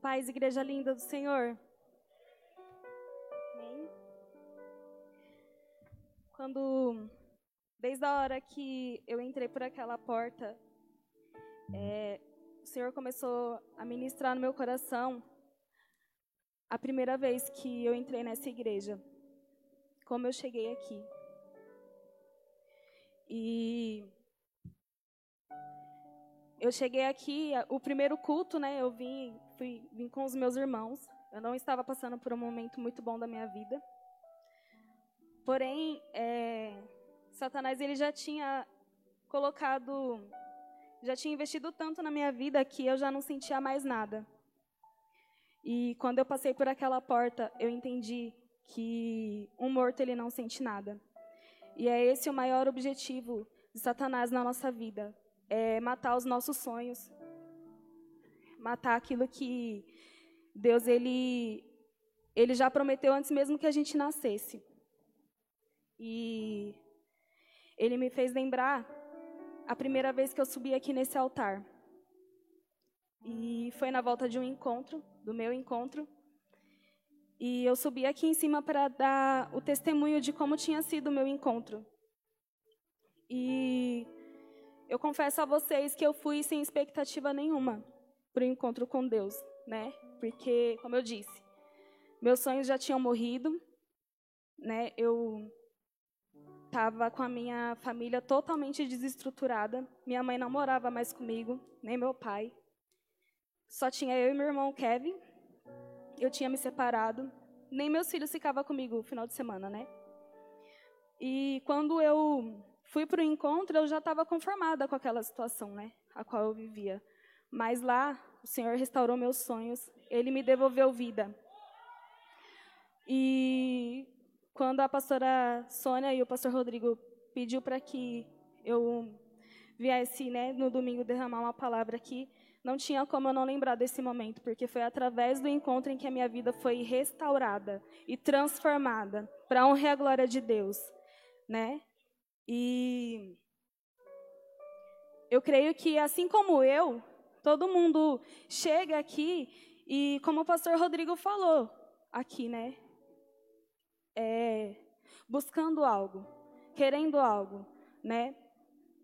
Paz, igreja linda do Senhor. Quando, desde a hora que eu entrei por aquela porta, é, o Senhor começou a ministrar no meu coração a primeira vez que eu entrei nessa igreja, como eu cheguei aqui. E eu cheguei aqui, o primeiro culto, né? Eu vim, fui, vim com os meus irmãos. Eu não estava passando por um momento muito bom da minha vida. Porém, é, Satanás ele já tinha colocado, já tinha investido tanto na minha vida que eu já não sentia mais nada. E quando eu passei por aquela porta, eu entendi que um morto ele não sente nada. E é esse o maior objetivo de Satanás na nossa vida, é matar os nossos sonhos, matar aquilo que Deus ele ele já prometeu antes mesmo que a gente nascesse. E ele me fez lembrar a primeira vez que eu subi aqui nesse altar. E foi na volta de um encontro, do meu encontro. E eu subi aqui em cima para dar o testemunho de como tinha sido o meu encontro. E eu confesso a vocês que eu fui sem expectativa nenhuma para o encontro com Deus, né? Porque, como eu disse, meus sonhos já tinham morrido, né? Eu estava com a minha família totalmente desestruturada. Minha mãe não morava mais comigo, nem meu pai. Só tinha eu e meu irmão Kevin. Eu tinha me separado. Nem meus filhos ficavam comigo no final de semana, né? E quando eu fui para o encontro, eu já estava conformada com aquela situação, né, a qual eu vivia. Mas lá, o Senhor restaurou meus sonhos, Ele me devolveu vida. E quando a pastora Sônia e o pastor Rodrigo pediu para que eu viesse, né, no domingo derramar uma palavra aqui, não tinha como eu não lembrar desse momento, porque foi através do encontro em que a minha vida foi restaurada e transformada para a honra e a glória de Deus, né? E eu creio que, assim como eu, todo mundo chega aqui e, como o pastor Rodrigo falou aqui, né? É, buscando algo, querendo algo, né?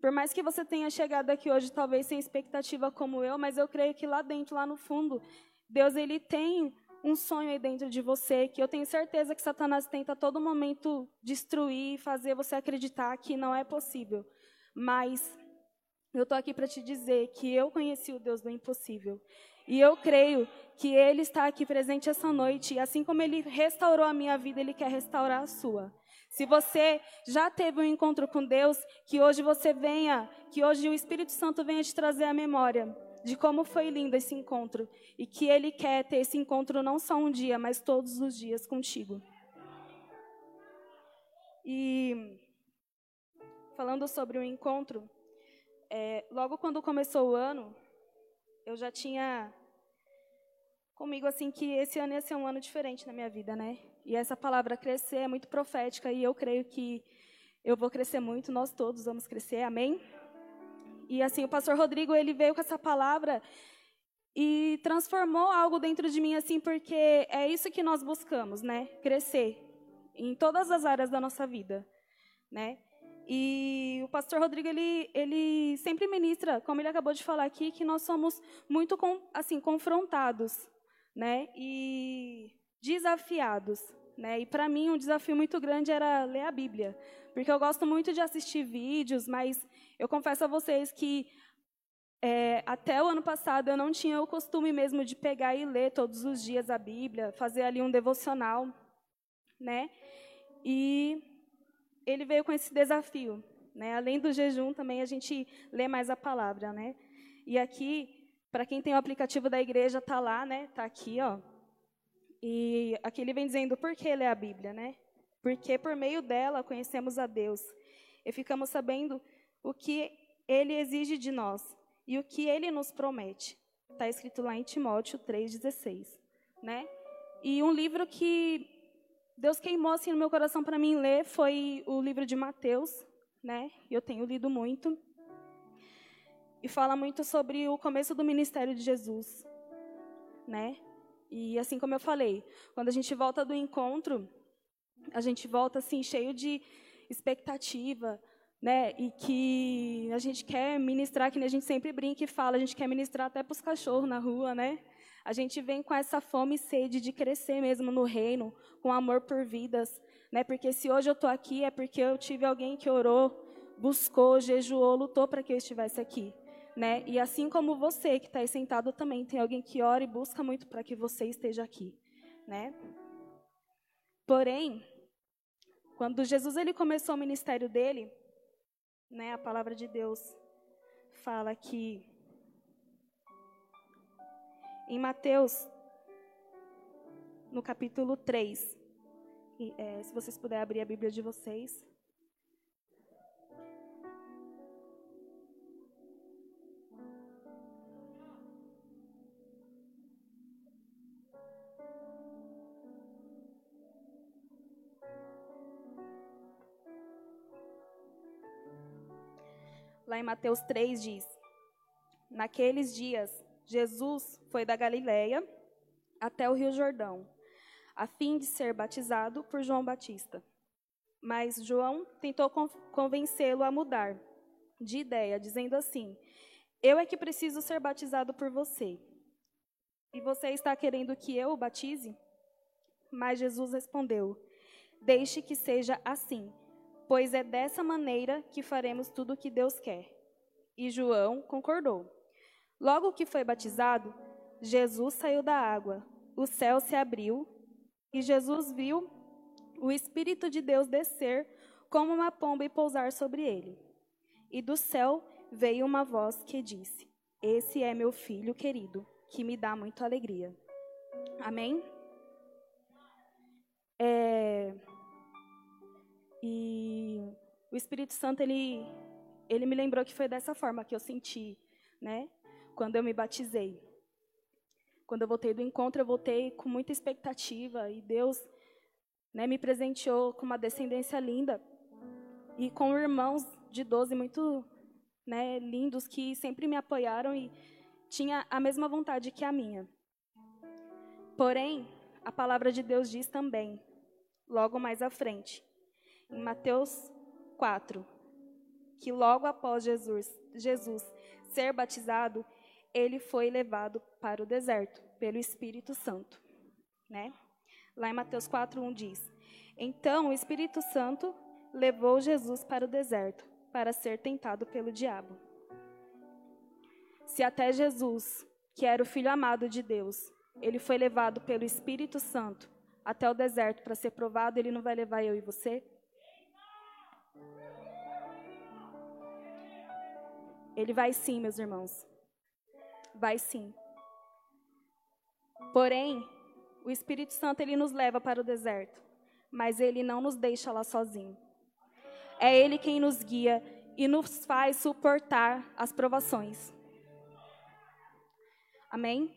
Por mais que você tenha chegado aqui hoje, talvez sem expectativa como eu, mas eu creio que lá dentro, lá no fundo, Deus ele tem um sonho aí dentro de você que eu tenho certeza que Satanás tenta a todo momento destruir fazer você acreditar que não é possível. Mas eu estou aqui para te dizer que eu conheci o Deus do impossível. E eu creio que Ele está aqui presente essa noite. E assim como Ele restaurou a minha vida, Ele quer restaurar a sua. Se você já teve um encontro com Deus, que hoje você venha, que hoje o Espírito Santo venha te trazer a memória de como foi lindo esse encontro e que Ele quer ter esse encontro não só um dia, mas todos os dias contigo. E falando sobre o encontro, é, logo quando começou o ano, eu já tinha comigo assim que esse ano ia ser um ano diferente na minha vida, né? E essa palavra crescer é muito profética e eu creio que eu vou crescer muito, nós todos vamos crescer, amém? E assim, o pastor Rodrigo, ele veio com essa palavra e transformou algo dentro de mim assim, porque é isso que nós buscamos, né? Crescer em todas as áreas da nossa vida, né? E o pastor Rodrigo ele, ele sempre ministra, como ele acabou de falar aqui, que nós somos muito assim confrontados, né? E desafiados, né? E para mim um desafio muito grande era ler a Bíblia, porque eu gosto muito de assistir vídeos, mas eu confesso a vocês que é, até o ano passado eu não tinha o costume mesmo de pegar e ler todos os dias a Bíblia, fazer ali um devocional, né? E ele veio com esse desafio, né? Além do jejum, também a gente lê mais a palavra, né? E aqui, para quem tem o aplicativo da igreja, tá lá, né? Tá aqui, ó. E aqui ele vem dizendo por que ler a Bíblia, né? Porque por meio dela conhecemos a Deus e ficamos sabendo o que ele exige de nós e o que ele nos promete. Está escrito lá em Timóteo 3,16. Né? E um livro que Deus queimou assim no meu coração para mim ler foi o livro de Mateus, né? Eu tenho lido muito. E fala muito sobre o começo do ministério de Jesus, né? E assim como eu falei, quando a gente volta do encontro, a gente volta assim cheio de expectativa, né? E que a gente quer ministrar, que a gente sempre brinca e fala, a gente quer ministrar até para os cachorros na rua, né? A gente vem com essa fome e sede de crescer mesmo no reino, com amor por vidas, né? Porque se hoje eu estou aqui é porque eu tive alguém que orou, buscou, jejuou, lutou para que eu estivesse aqui. Né? E assim como você que está aí sentado também, tem alguém que ora e busca muito para que você esteja aqui. Né? Porém, quando Jesus ele começou o ministério dele, né, a palavra de Deus fala que em Mateus, no capítulo 3, e, é, se vocês puderem abrir a Bíblia de vocês. Lá em Mateus 3 diz: Naqueles dias, Jesus foi da Galiléia até o Rio Jordão, a fim de ser batizado por João Batista. Mas João tentou convencê-lo a mudar de ideia, dizendo assim: Eu é que preciso ser batizado por você. E você está querendo que eu o batize? Mas Jesus respondeu: Deixe que seja assim pois é dessa maneira que faremos tudo o que Deus quer. E João concordou. Logo que foi batizado, Jesus saiu da água, o céu se abriu e Jesus viu o Espírito de Deus descer como uma pomba e pousar sobre ele. E do céu veio uma voz que disse: Esse é meu filho querido, que me dá muita alegria. Amém? É, e o Espírito Santo, ele, ele me lembrou que foi dessa forma que eu senti, né? Quando eu me batizei. Quando eu voltei do encontro, eu voltei com muita expectativa e Deus né, me presenteou com uma descendência linda e com irmãos de 12 muito né, lindos que sempre me apoiaram e tinha a mesma vontade que a minha. Porém, a palavra de Deus diz também, logo mais à frente, em Mateus 4, que logo após Jesus, Jesus ser batizado, ele foi levado para o deserto pelo Espírito Santo, né? Lá em Mateus 4:1 diz: Então o Espírito Santo levou Jesus para o deserto para ser tentado pelo diabo. Se até Jesus, que era o filho amado de Deus, ele foi levado pelo Espírito Santo até o deserto para ser provado, ele não vai levar eu e você? Ele vai sim, meus irmãos. Vai sim. Porém, o Espírito Santo ele nos leva para o deserto, mas ele não nos deixa lá sozinho. É ele quem nos guia e nos faz suportar as provações. Amém?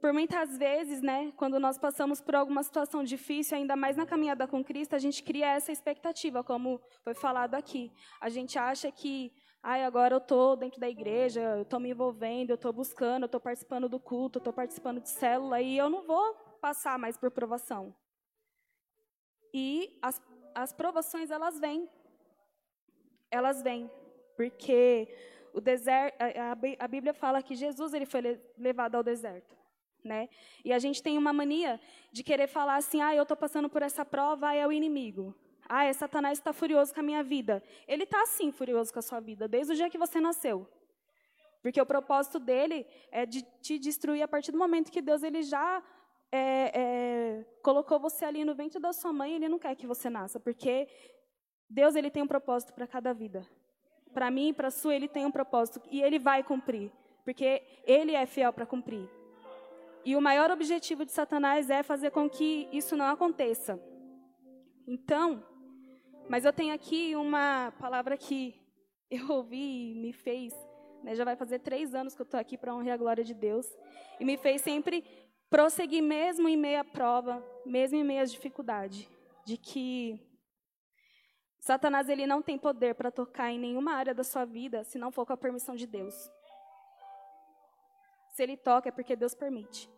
Por muitas vezes, né, quando nós passamos por alguma situação difícil, ainda mais na caminhada com Cristo, a gente cria essa expectativa, como foi falado aqui. A gente acha que Ai, agora eu estou dentro da igreja, eu estou me envolvendo, eu estou buscando, eu estou participando do culto, eu estou participando de célula e eu não vou passar mais por provação. E as, as provações, elas vêm. Elas vêm. Porque o deserto, a, a Bíblia fala que Jesus ele foi levado ao deserto. Né? E a gente tem uma mania de querer falar assim, ah, eu estou passando por essa prova, é o inimigo. Ah, é Satanás está furioso com a minha vida. Ele está sim furioso com a sua vida, desde o dia que você nasceu. Porque o propósito dele é de te destruir a partir do momento que Deus ele já é, é, colocou você ali no ventre da sua mãe. Ele não quer que você nasça, porque Deus ele tem um propósito para cada vida. Para mim e para a sua ele tem um propósito e ele vai cumprir, porque ele é fiel para cumprir. E o maior objetivo de Satanás é fazer com que isso não aconteça. Então, mas eu tenho aqui uma palavra que eu ouvi e me fez, né, já vai fazer três anos que eu estou aqui para honrar a glória de Deus, e me fez sempre prosseguir mesmo em meia prova, mesmo em meia dificuldade, de que Satanás ele não tem poder para tocar em nenhuma área da sua vida se não for com a permissão de Deus. Se ele toca é porque Deus permite,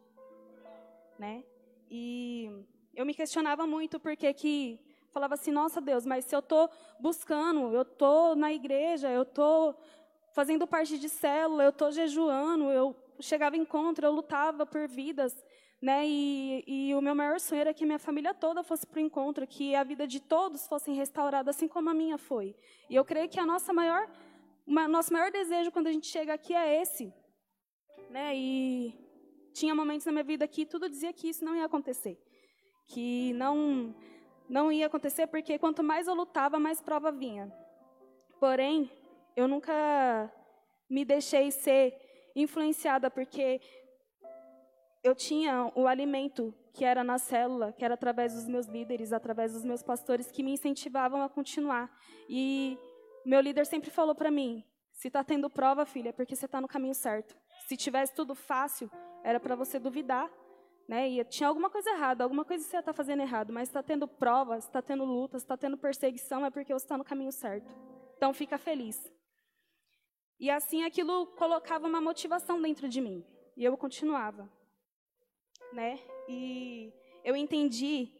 né? E eu me questionava muito porque que falava assim, nossa Deus, mas se eu estou buscando, eu estou na igreja, eu estou fazendo parte de célula, eu estou jejuando, eu chegava em encontro, eu lutava por vidas, né? E, e, o meu maior sonho era que minha família toda fosse para o encontro, que a vida de todos fosse restaurada, assim como a minha foi. E eu creio que a nossa maior, uma, nosso maior desejo quando a gente chega aqui é esse, né? E tinha momentos na minha vida que tudo dizia que isso não ia acontecer, que não não ia acontecer porque quanto mais eu lutava, mais prova vinha. Porém, eu nunca me deixei ser influenciada porque eu tinha o alimento que era na célula, que era através dos meus líderes, através dos meus pastores que me incentivavam a continuar. E meu líder sempre falou para mim: se está tendo prova, filha, é porque você está no caminho certo. Se tivesse tudo fácil, era para você duvidar né? E tinha alguma coisa errada, alguma coisa você está fazendo errado, mas está tendo provas, está tendo lutas, está tendo perseguição, é porque você está no caminho certo. Então fica feliz. E assim aquilo colocava uma motivação dentro de mim. E eu continuava. Né? E eu entendi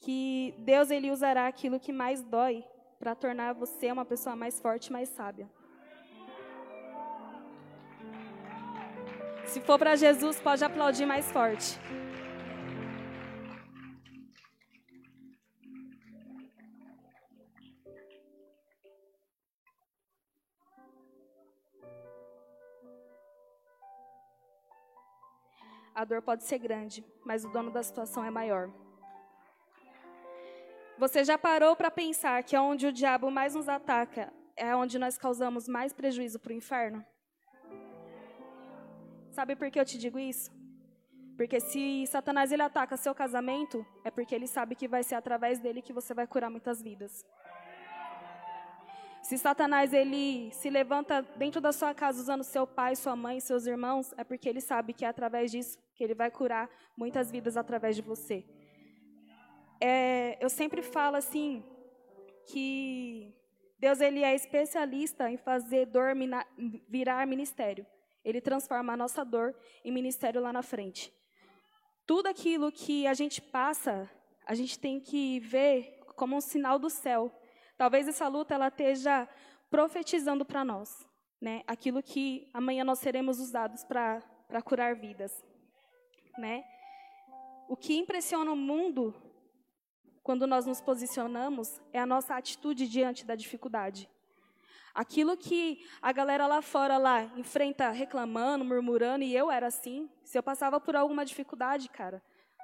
que Deus ele usará aquilo que mais dói para tornar você uma pessoa mais forte, mais sábia. Se for para Jesus, pode aplaudir mais forte. A dor pode ser grande, mas o dono da situação é maior. Você já parou para pensar que onde o diabo mais nos ataca é onde nós causamos mais prejuízo para o inferno? Sabe por que eu te digo isso? Porque se Satanás ele ataca seu casamento, é porque ele sabe que vai ser através dele que você vai curar muitas vidas. Se Satanás ele se levanta dentro da sua casa usando seu pai, sua mãe, seus irmãos, é porque ele sabe que é através disso que ele vai curar muitas vidas através de você. É, eu sempre falo assim que Deus ele é especialista em fazer dor virar ministério. Ele transforma a nossa dor em ministério lá na frente. Tudo aquilo que a gente passa, a gente tem que ver como um sinal do céu. Talvez essa luta ela esteja profetizando para nós, né? Aquilo que amanhã nós seremos usados para para curar vidas, né? O que impressiona o mundo quando nós nos posicionamos é a nossa atitude diante da dificuldade. Aquilo que a galera lá fora lá enfrenta reclamando, murmurando, e eu era assim. Se eu passava por alguma dificuldade, cara,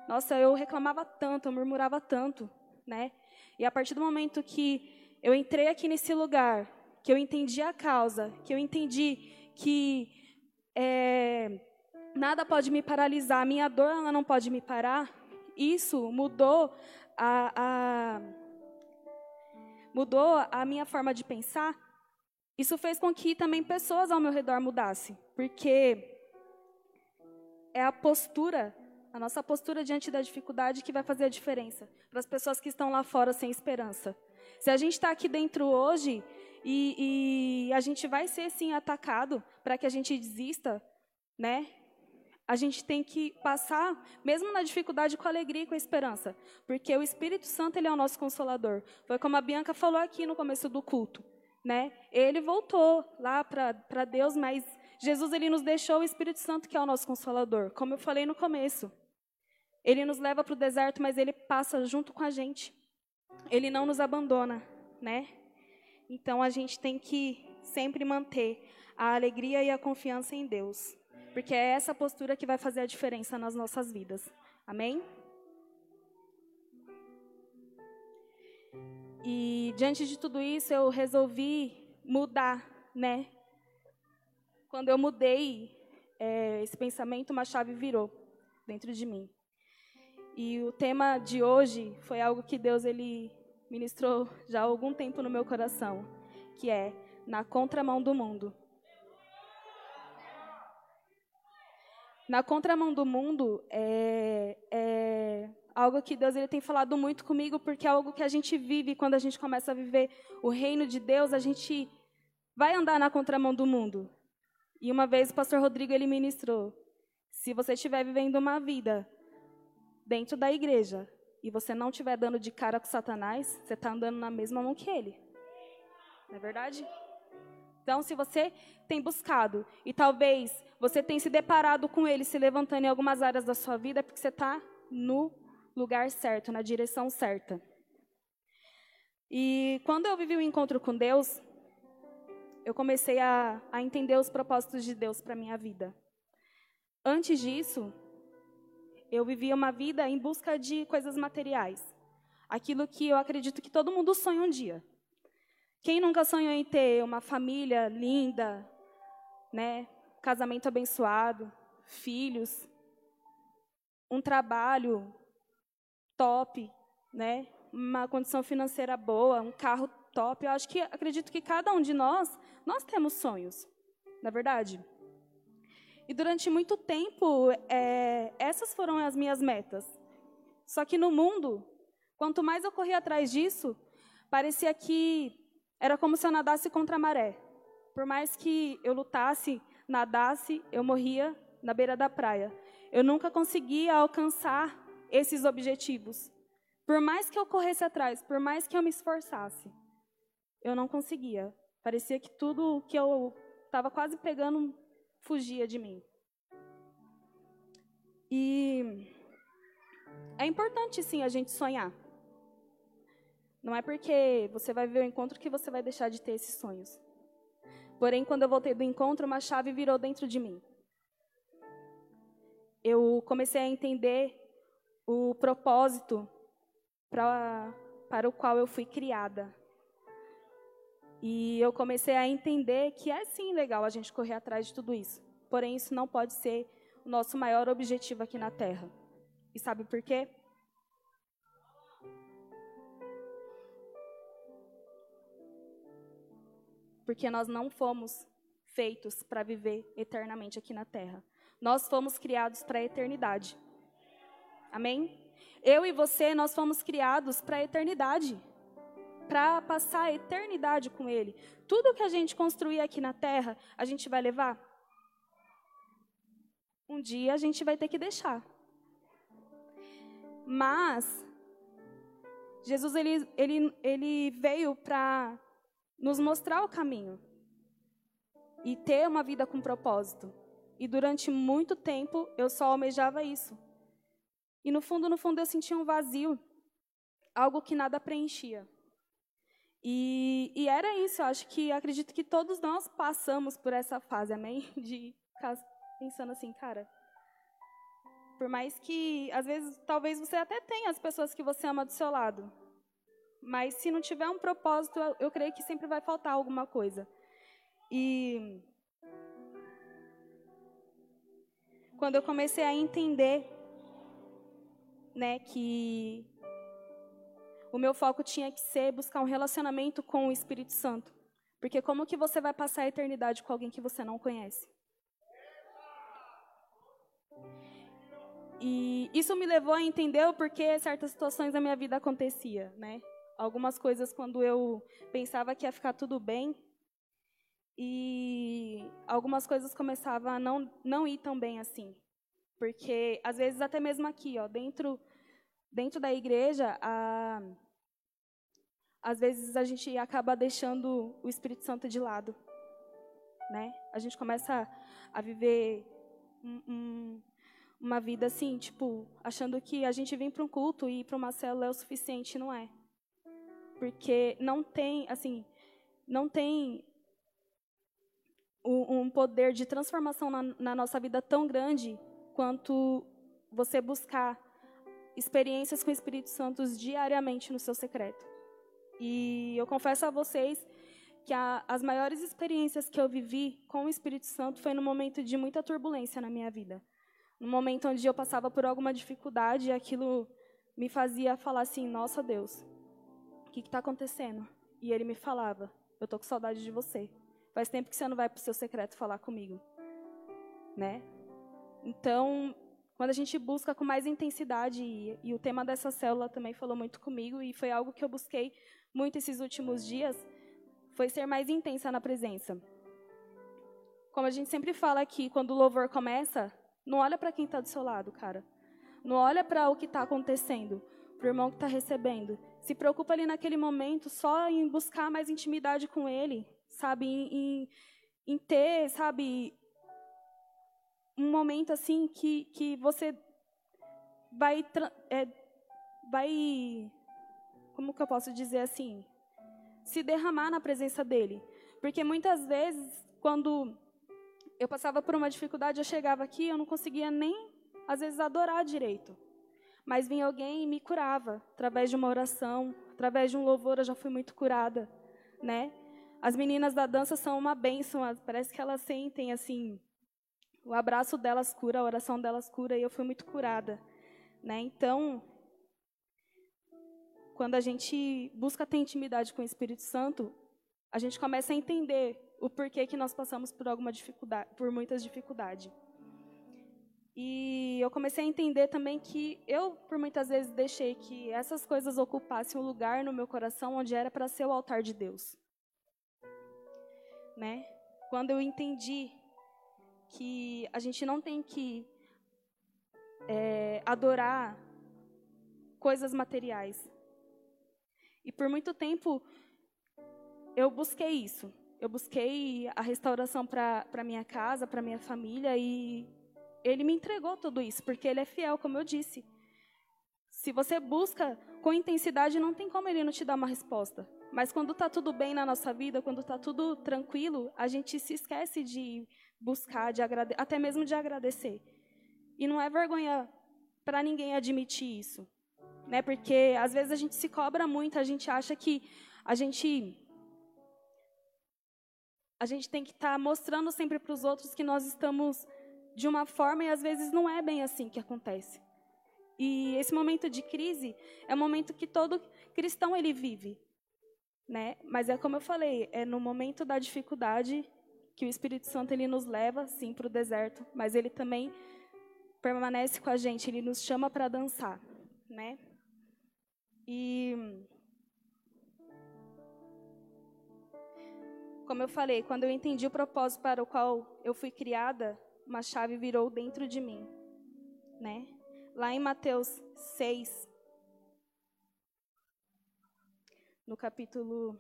nossa, eu reclamava tanto, eu murmurava tanto, né? E a partir do momento que eu entrei aqui nesse lugar, que eu entendi a causa, que eu entendi que é, nada pode me paralisar, a minha dor ela não pode me parar, isso mudou a, a mudou a minha forma de pensar isso fez com que também pessoas ao meu redor mudassem, porque é a postura, a nossa postura diante da dificuldade que vai fazer a diferença para as pessoas que estão lá fora sem esperança. Se a gente está aqui dentro hoje e, e, a gente vai ser sim atacado para que a gente desista, né? A gente tem que passar, mesmo na dificuldade, com alegria e com esperança, porque o Espírito Santo ele é o nosso consolador. Foi como a Bianca falou aqui no começo do culto né? Ele voltou lá para Deus, mas Jesus ele nos deixou o Espírito Santo que é o nosso consolador, como eu falei no começo. Ele nos leva para o deserto, mas ele passa junto com a gente. Ele não nos abandona, né? Então a gente tem que sempre manter a alegria e a confiança em Deus, porque é essa postura que vai fazer a diferença nas nossas vidas. Amém? E diante de tudo isso, eu resolvi mudar, né? Quando eu mudei é, esse pensamento, uma chave virou dentro de mim. E o tema de hoje foi algo que Deus ele ministrou já há algum tempo no meu coração, que é na contramão do mundo. Na contramão do mundo é, é algo que Deus ele tem falado muito comigo, porque é algo que a gente vive quando a gente começa a viver o reino de Deus, a gente vai andar na contramão do mundo. E uma vez o pastor Rodrigo ele ministrou: se você estiver vivendo uma vida dentro da igreja e você não estiver dando de cara com Satanás, você está andando na mesma mão que ele. Não é verdade? Então, se você tem buscado e talvez você tenha se deparado com ele se levantando em algumas áreas da sua vida, é porque você está no lugar certo, na direção certa. E quando eu vivi o um encontro com Deus, eu comecei a, a entender os propósitos de Deus para minha vida. Antes disso, eu vivia uma vida em busca de coisas materiais. Aquilo que eu acredito que todo mundo sonha um dia. Quem nunca sonhou em ter uma família linda, né? Casamento abençoado, filhos, um trabalho top, né? Uma condição financeira boa, um carro top. Eu acho que acredito que cada um de nós, nós temos sonhos, na é verdade. E durante muito tempo, é, essas foram as minhas metas. Só que no mundo, quanto mais eu corria atrás disso, parecia que era como se eu nadasse contra a maré. Por mais que eu lutasse, nadasse, eu morria na beira da praia. Eu nunca conseguia alcançar esses objetivos. Por mais que eu corresse atrás, por mais que eu me esforçasse, eu não conseguia. Parecia que tudo que eu estava quase pegando fugia de mim. E é importante, sim, a gente sonhar. Não é porque você vai ver o encontro que você vai deixar de ter esses sonhos. Porém, quando eu voltei do encontro, uma chave virou dentro de mim. Eu comecei a entender o propósito pra, para o qual eu fui criada. E eu comecei a entender que é sim legal a gente correr atrás de tudo isso. Porém, isso não pode ser o nosso maior objetivo aqui na Terra. E sabe por quê? porque nós não fomos feitos para viver eternamente aqui na terra. Nós fomos criados para a eternidade. Amém? Eu e você, nós fomos criados para a eternidade. Para passar a eternidade com Ele. Tudo que a gente construir aqui na terra, a gente vai levar? Um dia a gente vai ter que deixar. Mas, Jesus ele, ele, ele veio para nos mostrar o caminho e ter uma vida com propósito. E durante muito tempo eu só almejava isso. E no fundo, no fundo, eu sentia um vazio, algo que nada preenchia. E, e era isso, eu acho que acredito que todos nós passamos por essa fase, amém? De ficar pensando assim, cara. Por mais que, às vezes, talvez você até tenha as pessoas que você ama do seu lado, mas se não tiver um propósito, eu, creio que sempre vai faltar alguma coisa. E quando eu comecei a entender, né, que o meu foco tinha que ser buscar um relacionamento com o Espírito Santo. Porque como que você vai passar a eternidade com alguém que você não conhece? E isso me levou a entender o porquê certas situações da minha vida acontecia, né? algumas coisas quando eu pensava que ia ficar tudo bem e algumas coisas começavam a não não ir tão bem assim, porque às vezes até mesmo aqui, ó, dentro dentro da igreja, a, às vezes a gente acaba deixando o Espírito Santo de lado, né? A gente começa a viver um, um, uma vida assim, tipo, achando que a gente vem para um culto e ir para uma célula é o suficiente, não é? porque não tem, assim, não tem um, poder de transformação na, na nossa vida tão grande quanto você buscar experiências com o Espírito Santo diariamente no seu secreto. E eu confesso a vocês que a, as maiores experiências que eu vivi com o Espírito Santo foi no momento de muita turbulência na minha vida. No momento onde eu passava por alguma dificuldade, aquilo me fazia falar assim: Nossa Deus, que está acontecendo? E ele me falava, eu tô com saudade de você. Faz tempo que você não vai para o seu secreto falar comigo, né? Então, quando a gente busca com mais intensidade, e, e, o tema dessa célula também falou muito comigo, e foi algo que eu busquei muito esses últimos dias, foi ser mais intensa na presença. como a gente sempre fala aqui, quando o louvor começa, não olha para quem está do seu lado, cara. Não olha para o que está acontecendo, para o irmão que está recebendo. Se preocupa ali naquele momento só em buscar mais intimidade com ele, sabe? Em, em, em ter, sabe, um momento assim que, que você vai, é, vai, como que eu posso dizer assim, se derramar na presença dele. Porque muitas vezes, quando eu passava por uma dificuldade, eu chegava aqui, eu não conseguia nem, às vezes, adorar direito. Mas vinha alguém e me curava, através de uma oração, através de um louvor, eu já fui muito curada, né? As meninas da dança são uma bênção, parece que elas sentem, assim, o abraço delas cura, a oração delas cura, e eu fui muito curada, né? Então, quando a gente busca ter intimidade com o Espírito Santo, a gente começa a entender o porquê que nós passamos por alguma dificuldade, por muitas dificuldades. E eu comecei a entender também que eu, por muitas vezes, deixei que essas coisas ocupassem um lugar no meu coração onde era para ser o altar de Deus. Né? Quando eu entendi que a gente não tem que é, adorar coisas materiais. E por muito tempo eu busquei isso. Eu busquei a restauração para minha casa, para minha família e ele me entregou tudo isso, porque ele é fiel, como eu disse. Se você busca com intensidade, não tem como ele não te dar uma resposta. Mas quando está tudo bem na nossa vida, quando está tudo tranquilo, a gente se esquece de buscar, de até mesmo de agradecer. E não é vergonha para ninguém admitir isso, né? Porque às vezes a gente se cobra muito, a gente acha que a gente a gente tem que estar tá mostrando sempre para os outros que nós estamos de uma forma e às vezes não é bem assim que acontece. E esse momento de crise é um momento que todo cristão ele vive, né? Mas é como eu falei, é no momento da dificuldade que o Espírito Santo ele nos leva sim para o deserto, mas ele também permanece com a gente, ele nos chama para dançar, né? E como eu falei, quando eu entendi o propósito para o qual eu fui criada, uma chave virou dentro de mim, né? Lá em Mateus 6, no capítulo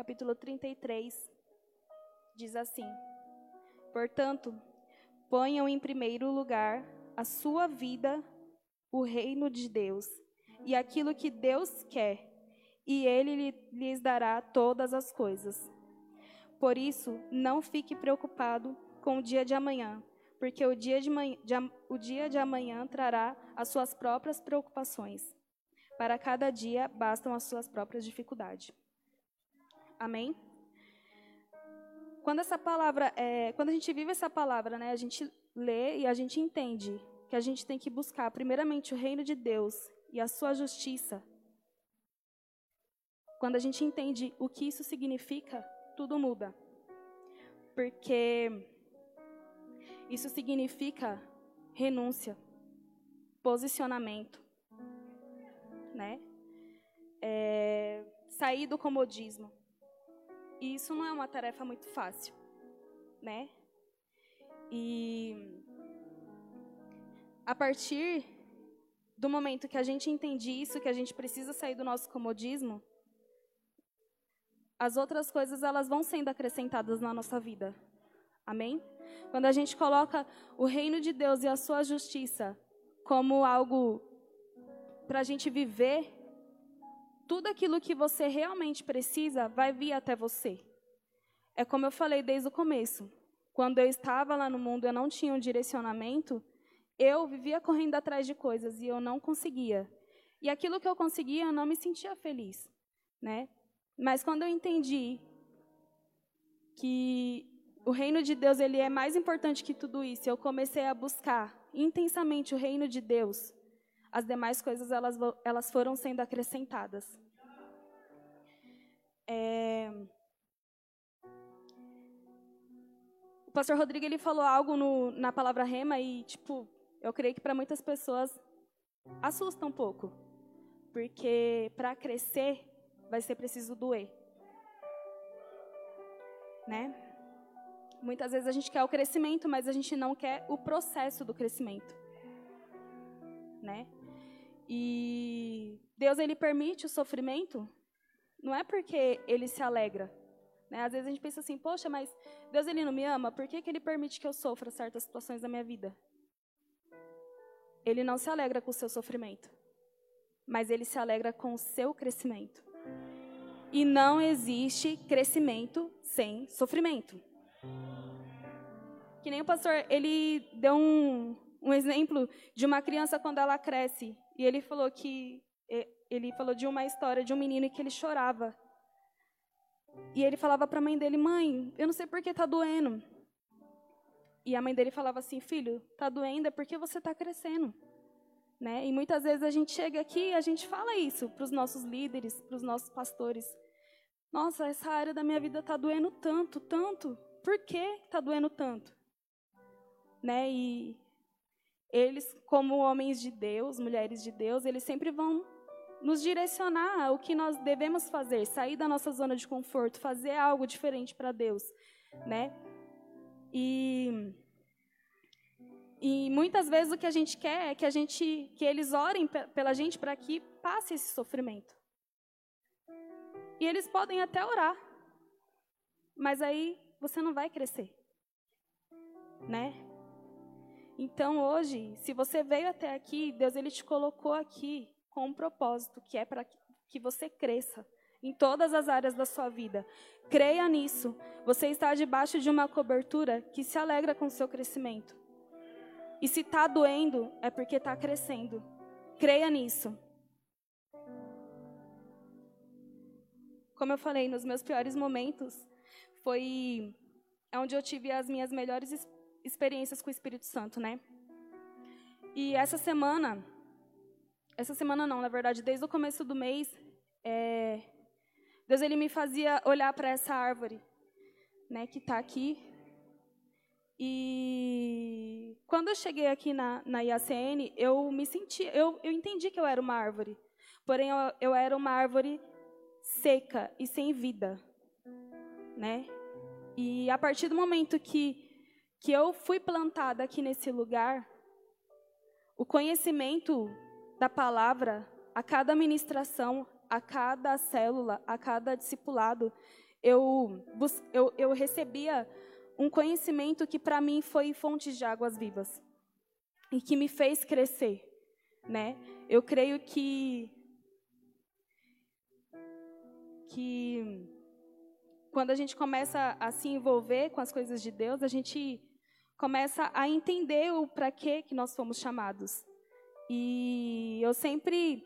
capítulo 33 diz assim: Portanto, ponham em primeiro lugar a sua vida, o reino de Deus, e aquilo que Deus quer e ele lhes dará todas as coisas. Por isso, não fique preocupado com o dia de amanhã, porque o dia de, manhã, de, o dia de amanhã trará as suas próprias preocupações. Para cada dia bastam as suas próprias dificuldades. Amém? Quando essa palavra, é, quando a gente vive essa palavra, né, a gente lê e a gente entende que a gente tem que buscar primeiramente o reino de Deus e a sua justiça quando a gente entende o que isso significa, tudo muda. Porque isso significa renúncia, posicionamento, né? É, sair do comodismo. E isso não é uma tarefa muito fácil, né? E a partir do momento que a gente entende isso, que a gente precisa sair do nosso comodismo, as outras coisas elas vão sendo acrescentadas na nossa vida. Amém? Quando a gente coloca o reino de Deus e a sua justiça como algo para a gente viver, tudo aquilo que você realmente precisa vai vir até você. É como eu falei desde o começo. Quando eu estava lá no mundo, eu não tinha um direcionamento, eu vivia correndo atrás de coisas e eu não conseguia. E aquilo que eu conseguia, eu não me sentia feliz, né? Mas quando eu entendi que o reino de Deus ele é mais importante que tudo isso, eu comecei a buscar intensamente o reino de Deus, as demais coisas elas, elas foram sendo acrescentadas. É... O pastor Rodrigo ele falou algo no, na palavra rema e tipo eu creio que para muitas pessoas assusta um pouco, Porque para crescer vai ser preciso doer. Né? Muitas vezes a gente quer o crescimento, mas a gente não quer o processo do crescimento. Né? E Deus ele permite o sofrimento, não é porque ele se alegra. Né? Às vezes a gente pensa assim, poxa, mas Deus ele não me ama, por que, que ele permite que eu sofra certas situações da minha vida? Ele não se alegra com o seu sofrimento, mas ele se alegra com o seu crescimento. E não existe crescimento sem sofrimento. Que nem o pastor, ele deu um, um exemplo de uma criança quando ela cresce. E ele falou que ele falou de uma história de um menino que ele chorava. E ele falava para a mãe dele: "Mãe, eu não sei por que está doendo". E a mãe dele falava assim: "Filho, está doendo é porque você está crescendo". Né? E muitas vezes a gente chega aqui e a gente fala isso para os nossos líderes, para os nossos pastores. Nossa, essa área da minha vida está doendo tanto, tanto. Por que está doendo tanto? Né? E eles, como homens de Deus, mulheres de Deus, eles sempre vão nos direcionar o que nós devemos fazer, sair da nossa zona de conforto, fazer algo diferente para Deus, né? E e muitas vezes o que a gente quer é que a gente que eles orem pela gente para que passe esse sofrimento. E eles podem até orar. Mas aí você não vai crescer. Né? Então hoje, se você veio até aqui, Deus ele te colocou aqui com um propósito, que é para que você cresça em todas as áreas da sua vida. Creia nisso. Você está debaixo de uma cobertura que se alegra com o seu crescimento. E se está doendo, é porque está crescendo. Creia nisso. Como eu falei, nos meus piores momentos, foi onde eu tive as minhas melhores experiências com o Espírito Santo, né? E essa semana, essa semana não, na verdade, desde o começo do mês, é, Deus ele me fazia olhar para essa árvore, né, que está aqui. E quando eu cheguei aqui na, na IACN, eu me senti, eu, eu entendi que eu era uma árvore. Porém, eu, eu era uma árvore seca e sem vida, né? E a partir do momento que que eu fui plantada aqui nesse lugar, o conhecimento da palavra, a cada ministração, a cada célula, a cada discipulado, eu, eu, eu recebia um conhecimento que para mim foi fonte de águas vivas e que me fez crescer, né? Eu creio que que quando a gente começa a se envolver com as coisas de Deus, a gente começa a entender o para que que nós fomos chamados. E eu sempre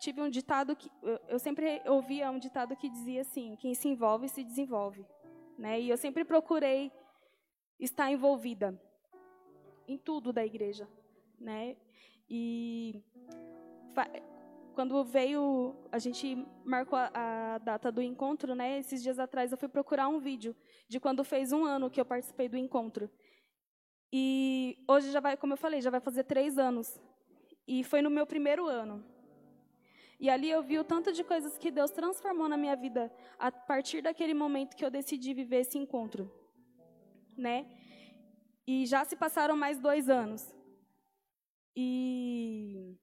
tive um ditado que eu sempre ouvia um ditado que dizia assim: quem se envolve se desenvolve, né? E eu sempre procurei estar envolvida em tudo da igreja, né? E quando veio, a gente marcou a, a, data do encontro, né? Esses dias atrás eu fui procurar um vídeo de quando fez um ano que eu participei do encontro. E hoje já vai, como eu falei, já vai fazer três anos. E foi no meu primeiro ano. E ali eu vi o tanto de coisas que Deus transformou na minha vida a partir daquele momento que eu decidi viver esse encontro, né? E já se passaram mais dois anos. E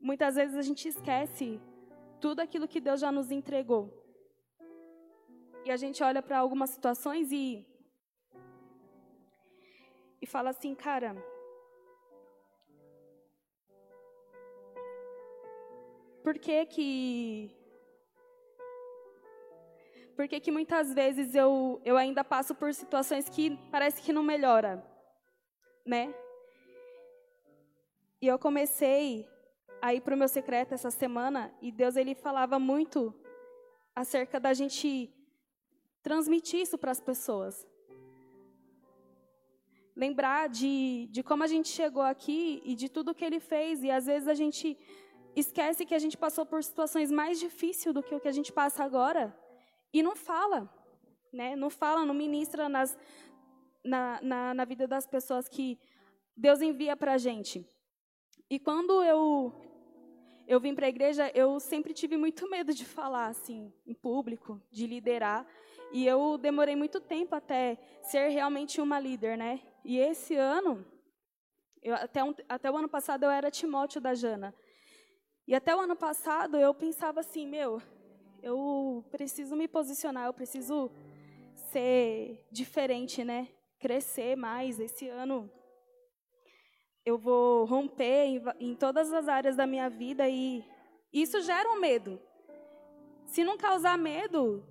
muitas vezes a gente esquece tudo aquilo que Deus já nos entregou. E a gente olha para algumas situações e e fala assim, cara, por que que por que que muitas vezes eu eu ainda passo por situações que parece que não melhora, né? E eu comecei a ir para o meu secreto essa semana e Deus ele falava muito acerca da gente transmitir isso para as pessoas lembrar de, de como a gente chegou aqui e de tudo que ele fez. E às vezes a gente esquece que a gente passou por situações mais difíceis do que o que a gente passa agora e não fala, né? Não fala, não ministra nas, na, na, na vida das pessoas que Deus envia para a gente. E quando eu eu vim para a igreja, eu sempre tive muito medo de falar assim em público, de liderar, e eu demorei muito tempo até ser realmente uma líder, né? E esse ano, eu, até, um, até o ano passado eu era Timóteo da Jana. E até o ano passado eu pensava assim, meu, eu preciso me posicionar, eu preciso ser diferente, né? Crescer mais. Esse ano eu vou romper em, em todas as áreas da minha vida e isso gera um medo. Se não causar medo,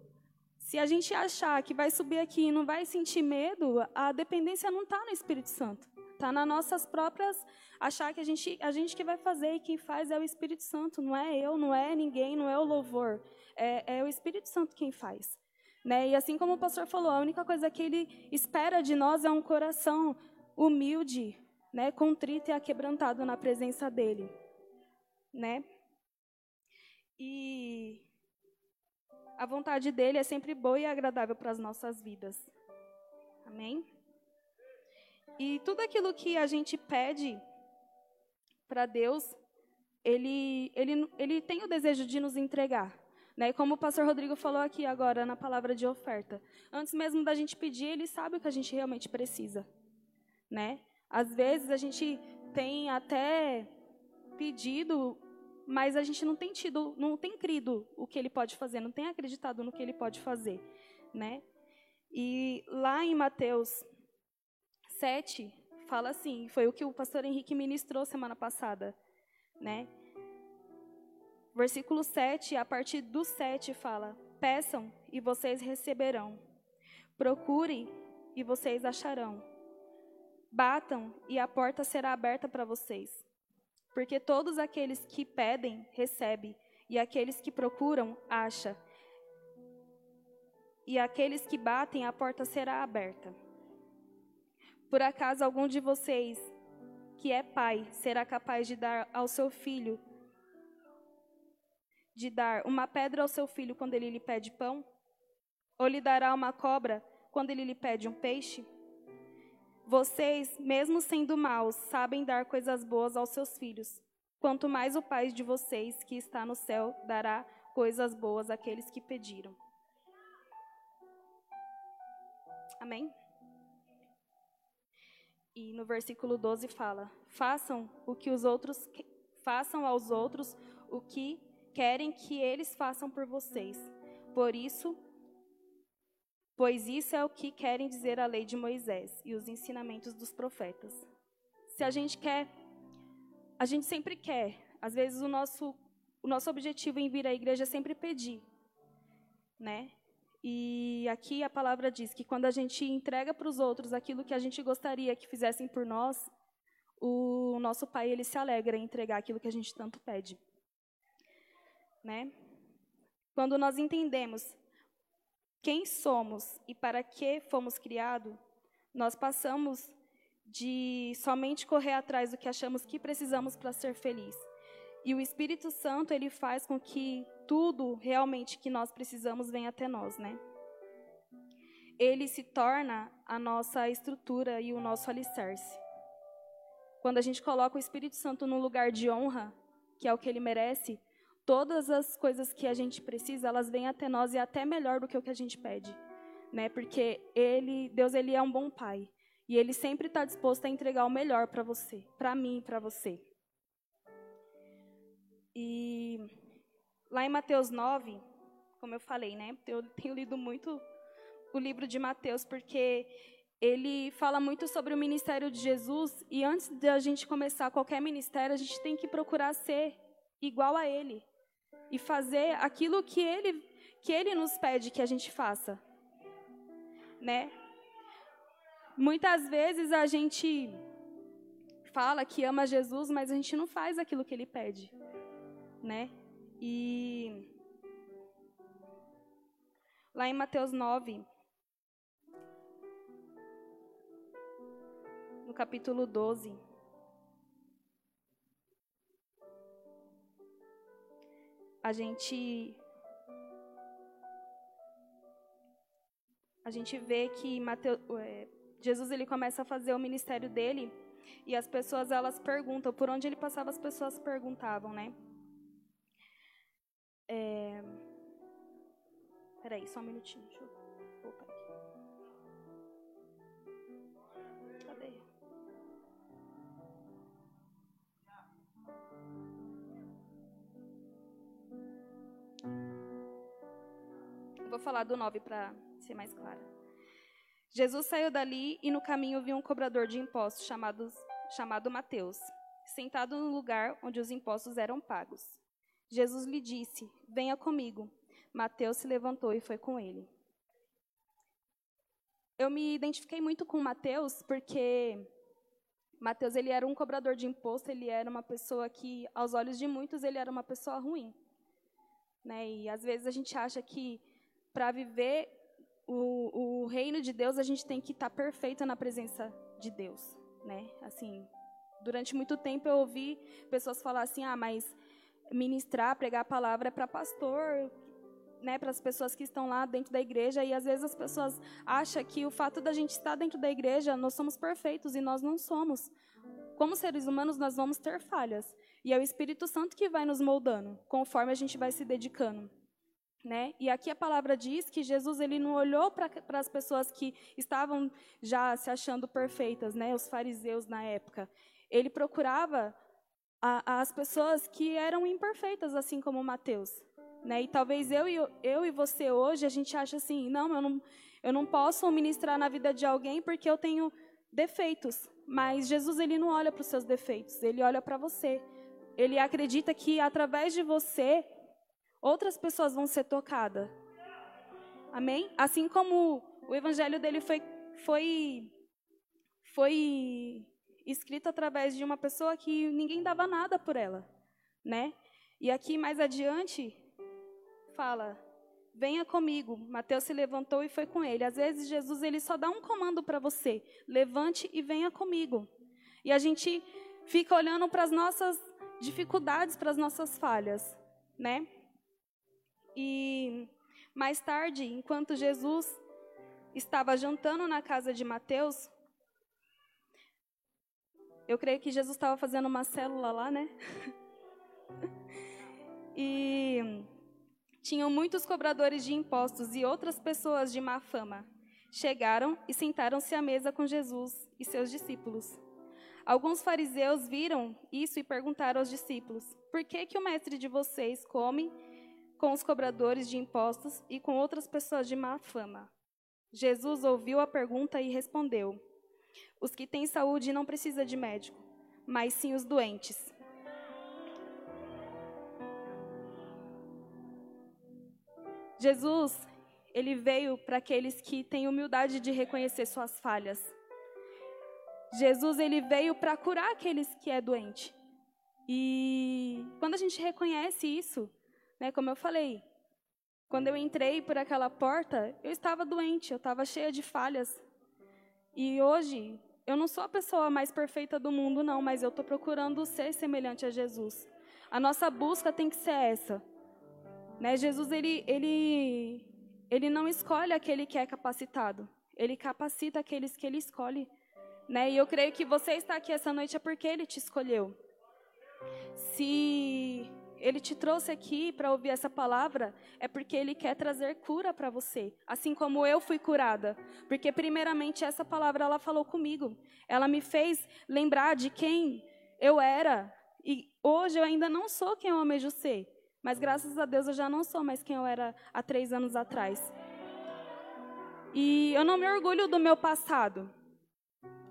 se a gente achar que vai subir aqui e não vai sentir medo, a dependência não está no Espírito Santo. Está nas nossas próprias. Achar que a gente, a gente que vai fazer e quem faz é o Espírito Santo. Não é eu, não é ninguém, não é o louvor. É, é o Espírito Santo quem faz. Né? E assim como o pastor falou, a única coisa que ele espera de nós é um coração humilde, né, contrito e aquebrantado na presença dele, né? E a vontade dele é sempre boa e agradável para as nossas vidas. Amém? E tudo aquilo que a gente pede para Deus, ele, ele, ele tem o desejo de nos entregar. Né? E como o pastor Rodrigo falou aqui agora na palavra de oferta, antes mesmo da gente pedir, ele sabe o que a gente realmente precisa. Né? Às vezes a gente tem até pedido, mas a gente não tem tido, não tem crido o que ele pode fazer, não tem acreditado no que ele pode fazer, né? E lá em Mateus 7 fala assim, foi o que o pastor Henrique ministrou semana passada, né? Versículo 7, a partir do 7 fala: Peçam e vocês receberão. Procurem e vocês acharão Batam e a porta será aberta para vocês. Porque todos aqueles que pedem, recebem, e aqueles que procuram, acham. E aqueles que batem, a porta será aberta. Por acaso algum de vocês, que é pai, será capaz de dar ao seu filho de dar uma pedra ao seu filho quando ele lhe pede pão? Ou lhe dará uma cobra quando ele lhe pede um peixe? Vocês, mesmo sendo maus, sabem dar coisas boas aos seus filhos. Quanto mais o Pai de vocês, que está no céu, dará coisas boas àqueles que pediram. Amém? E no versículo 12 fala: Façam o que os outros façam aos outros o que querem que eles façam por vocês. Por isso, pois isso é o que querem dizer a lei de Moisés e os ensinamentos dos profetas. Se a gente quer, a gente sempre quer, às vezes o nosso, o nosso objetivo em vir à igreja é sempre pedir, né? E aqui a palavra diz que quando a gente entrega para os outros aquilo que a gente gostaria que fizessem por nós, o nosso Pai ele se alegra em entregar aquilo que a gente tanto pede, né? Quando nós entendemos quem somos e para que fomos criados, nós passamos de somente correr atrás do que achamos que precisamos para ser feliz. E o Espírito Santo, ele faz com que tudo realmente que nós precisamos venha até nós, né? Ele se torna a nossa estrutura e o nosso alicerce. Quando a gente coloca o Espírito Santo no lugar de honra, que é o que ele merece, todas as coisas que a gente precisa, elas vêm até nós e é até melhor do que o que a gente pede, né? Porque ele, Deus, ele é um bom pai e ele sempre está disposto a entregar o melhor para você, para mim, para você. E lá em Mateus 9, como eu falei, né? Eu tenho lido muito o livro de Mateus porque ele fala muito sobre o ministério de Jesus e antes de a gente começar qualquer ministério, a gente tem que procurar ser igual a ele e fazer aquilo que ele, que ele nos pede que a gente faça. Né? Muitas vezes a gente fala que ama Jesus, mas a gente não faz aquilo que ele pede, né? E lá em Mateus 9, no capítulo 12, a gente a gente vê que é, Jesus ele começa a fazer o ministério dele E as pessoas elas perguntam, por onde ele passava as pessoas perguntavam, né? É... Peraí, só um minutinho, deixa eu Vou falar do 9 para ser mais clara. Jesus saiu dali e no caminho viu um cobrador de impostos chamado, chamado Mateus, sentado no lugar onde os impostos eram pagos. Jesus lhe disse: Venha comigo. Mateus se levantou e foi com ele. Eu me identifiquei muito com Mateus porque Mateus ele era um cobrador de imposto, ele era uma pessoa que, aos olhos de muitos, ele era uma pessoa ruim. Né? E às vezes a gente acha que para viver o, o, reino de Deus a gente tem que estar tá perfeita na presença de Deus, né? Assim, durante muito tempo eu ouvi pessoas falar assim, ah, mas ministrar, pregar a palavra é para pastor, né, para as pessoas que estão lá dentro da igreja e às vezes as pessoas acham que o fato da gente estar dentro da igreja nós somos perfeitos e nós não somos. Como seres humanos nós vamos ter falhas e é o Espírito Santo que vai nos moldando conforme a gente vai se dedicando. Né? E aqui a palavra diz que Jesus ele não olhou para as pessoas que estavam já se achando perfeitas, né? os fariseus na época. Ele procurava a, as pessoas que eram imperfeitas, assim como Mateus. Né? E talvez eu e, eu e você hoje, a gente acha assim, não eu, não, eu não posso ministrar na vida de alguém porque eu tenho defeitos. Mas Jesus ele não olha para os seus defeitos, ele olha para você. Ele acredita que através de você outras pessoas vão ser tocadas. Amém? Assim como o evangelho dele foi, foi, foi escrito através de uma pessoa que ninguém dava nada por ela, né? E aqui mais adiante fala: "Venha comigo". Mateus se levantou e foi com ele. Às vezes Jesus ele só dá um comando para você: "Levante e venha comigo". E a gente fica olhando para as nossas dificuldades, para as nossas falhas, né? E mais tarde, enquanto Jesus estava jantando na casa de Mateus, eu creio que Jesus estava fazendo uma célula lá, né? e tinham muitos cobradores de impostos e outras pessoas de má fama. Chegaram e sentaram-se à mesa com Jesus e seus discípulos. Alguns fariseus viram isso e perguntaram aos discípulos: Por que que o mestre de vocês come com os cobradores de impostos e com outras pessoas de má fama. Jesus ouviu a pergunta e respondeu: Os que têm saúde não precisam de médico, mas sim os doentes. Jesus, ele veio para aqueles que têm humildade de reconhecer suas falhas. Jesus, ele veio para curar aqueles que é doente. E quando a gente reconhece isso, né? Como eu falei, quando eu entrei por aquela porta, eu estava doente, eu estava cheia de falhas. E hoje, eu não sou a pessoa mais perfeita do mundo, não, mas eu estou procurando ser semelhante a Jesus. A nossa busca tem que ser essa. Né? Jesus, ele, ele, ele não escolhe aquele que é capacitado. Ele capacita aqueles que ele escolhe. Né? E eu creio que você está aqui essa noite é porque ele te escolheu. Se ele te trouxe aqui para ouvir essa palavra, é porque ele quer trazer cura para você, assim como eu fui curada. Porque primeiramente essa palavra ela falou comigo. Ela me fez lembrar de quem eu era e hoje eu ainda não sou quem eu almejo ser, mas graças a Deus eu já não sou mais quem eu era há três anos atrás. E eu não me orgulho do meu passado,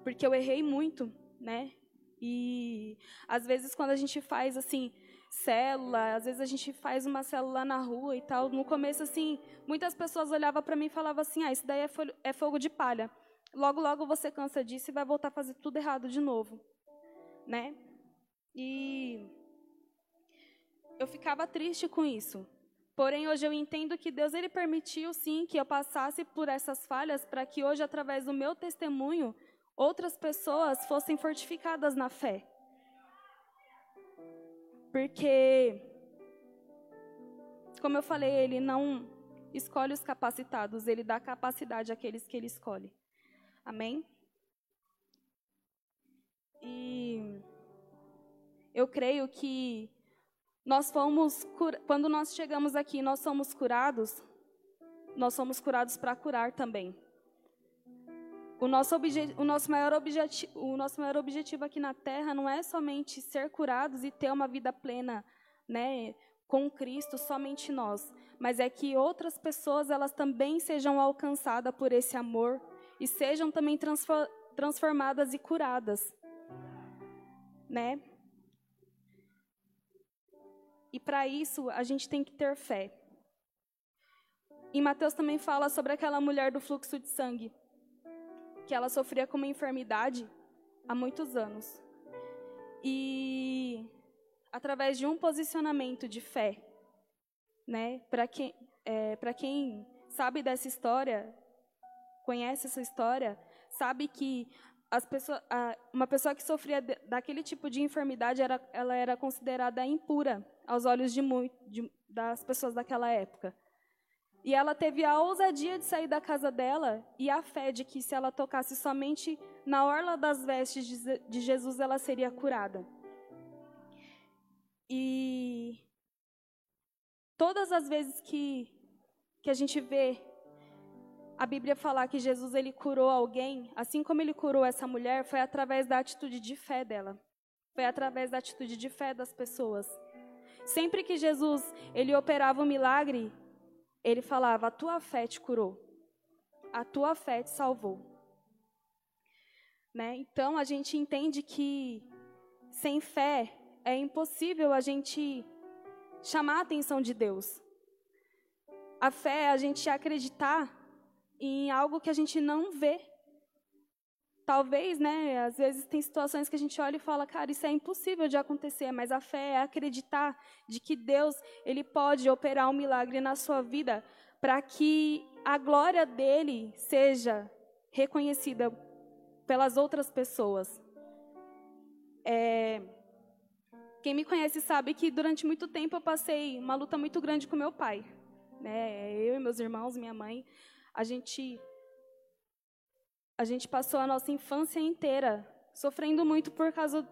porque eu errei muito, né? E às vezes quando a gente faz assim célula, às vezes a gente faz uma célula na rua e tal. No começo, assim, muitas pessoas olhavam para mim e falavam assim: ah, isso daí é, é fogo de palha. Logo, logo você cansa disso e vai voltar a fazer tudo errado de novo. Né? E eu ficava triste com isso. Porém, hoje eu entendo que Deus ele permitiu sim que eu passasse por essas falhas para que hoje, através do meu testemunho, outras pessoas fossem fortificadas na fé. Porque, como eu falei, ele não escolhe os capacitados, ele dá capacidade àqueles que ele escolhe. Amém? E eu creio que nós fomos, quando nós chegamos aqui, nós somos curados, nós somos curados para curar também. O nosso, o, nosso maior o nosso maior objetivo aqui na Terra não é somente ser curados e ter uma vida plena, né, com Cristo, somente nós, mas é que outras pessoas elas também sejam alcançadas por esse amor e sejam também transformadas e curadas, né? E para isso a gente tem que ter fé. E Mateus também fala sobre aquela mulher do fluxo de sangue que ela sofria com uma enfermidade há muitos anos. E através de um posicionamento de fé, né? Para quem é, para quem sabe dessa história, conhece essa história, sabe que as pessoas, a, uma pessoa que sofria de, daquele tipo de enfermidade era, ela era considerada impura aos olhos de, de das pessoas daquela época. E ela teve a ousadia de sair da casa dela e a fé de que se ela tocasse somente na orla das vestes de Jesus, ela seria curada. E todas as vezes que, que a gente vê a Bíblia falar que Jesus ele curou alguém, assim como ele curou essa mulher, foi através da atitude de fé dela. Foi através da atitude de fé das pessoas. Sempre que Jesus ele operava um milagre, ele falava: A tua fé te curou, a tua fé te salvou. Né? Então a gente entende que sem fé é impossível a gente chamar a atenção de Deus. A fé é a gente acreditar em algo que a gente não vê. Talvez, né, às vezes tem situações que a gente olha e fala, cara, isso é impossível de acontecer, mas a fé é acreditar de que Deus, ele pode operar um milagre na sua vida para que a glória dele seja reconhecida pelas outras pessoas. É, quem me conhece sabe que durante muito tempo eu passei uma luta muito grande com meu pai. Né? Eu e meus irmãos, minha mãe, a gente a gente passou a nossa infância inteira sofrendo muito por causa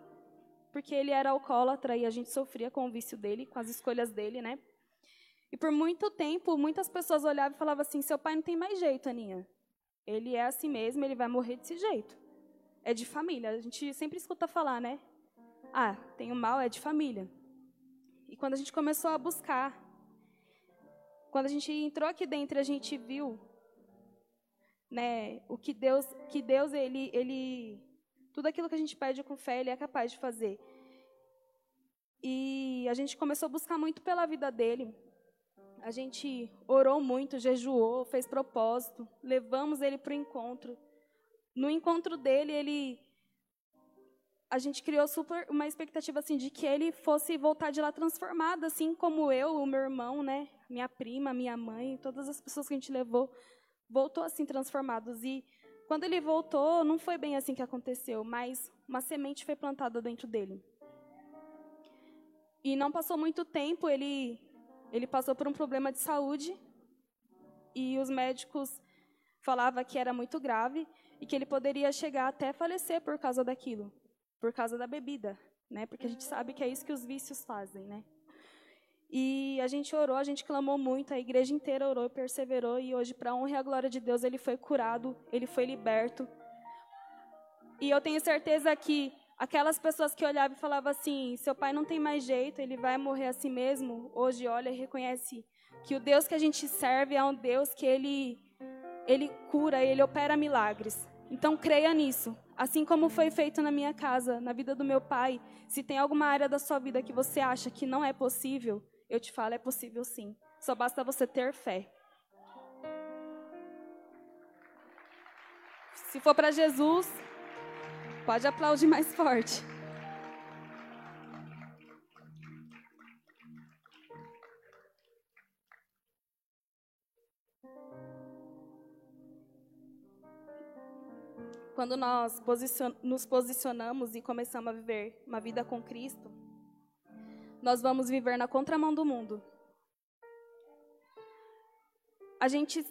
porque ele era alcoólatra e a gente sofria com o vício dele, com as escolhas dele, né? E por muito tempo, muitas pessoas olhavam e falavam assim: seu pai não tem mais jeito, Aninha. Ele é assim mesmo, ele vai morrer desse jeito. É de família. A gente sempre escuta falar, né? Ah, tem o mal, é de família. E quando a gente começou a buscar, quando a gente entrou aqui dentro, a gente viu né, o que Deus, que Deus ele, ele, tudo aquilo que a gente pede com fé, ele é capaz de fazer. E a gente começou a buscar muito pela vida dele. A gente orou muito, jejuou, fez propósito, levamos ele para o encontro. No encontro dele, ele a gente criou super uma expectativa assim de que ele fosse voltar de lá transformado, assim como eu, o meu irmão, né, minha prima, minha mãe, todas as pessoas que a gente levou voltou assim transformados. E quando ele voltou, não foi bem assim que aconteceu, mas uma semente foi plantada dentro dele. E não passou muito tempo, ele, ele passou por um problema de saúde e os médicos falavam que era muito grave e que ele poderia chegar até falecer por causa daquilo, por causa da bebida, né? Porque a gente sabe que é isso que os vícios fazem, né? E a gente orou, a gente clamou muito, a igreja inteira orou perseverou, e hoje, para a honra e a glória de Deus, ele foi curado, ele foi liberto. E eu tenho certeza que aquelas pessoas que olhavam e falavam assim: seu pai não tem mais jeito, ele vai morrer assim mesmo, hoje olha e reconhece que o Deus que a gente serve é um Deus que ele, ele cura, ele opera milagres. Então creia nisso. Assim como foi feito na minha casa, na vida do meu pai, se tem alguma área da sua vida que você acha que não é possível, eu te falo, é possível sim. Só basta você ter fé. Se for para Jesus, pode aplaudir mais forte. Quando nós nos posicionamos e começamos a viver uma vida com Cristo, nós vamos viver na contramão do mundo. A gente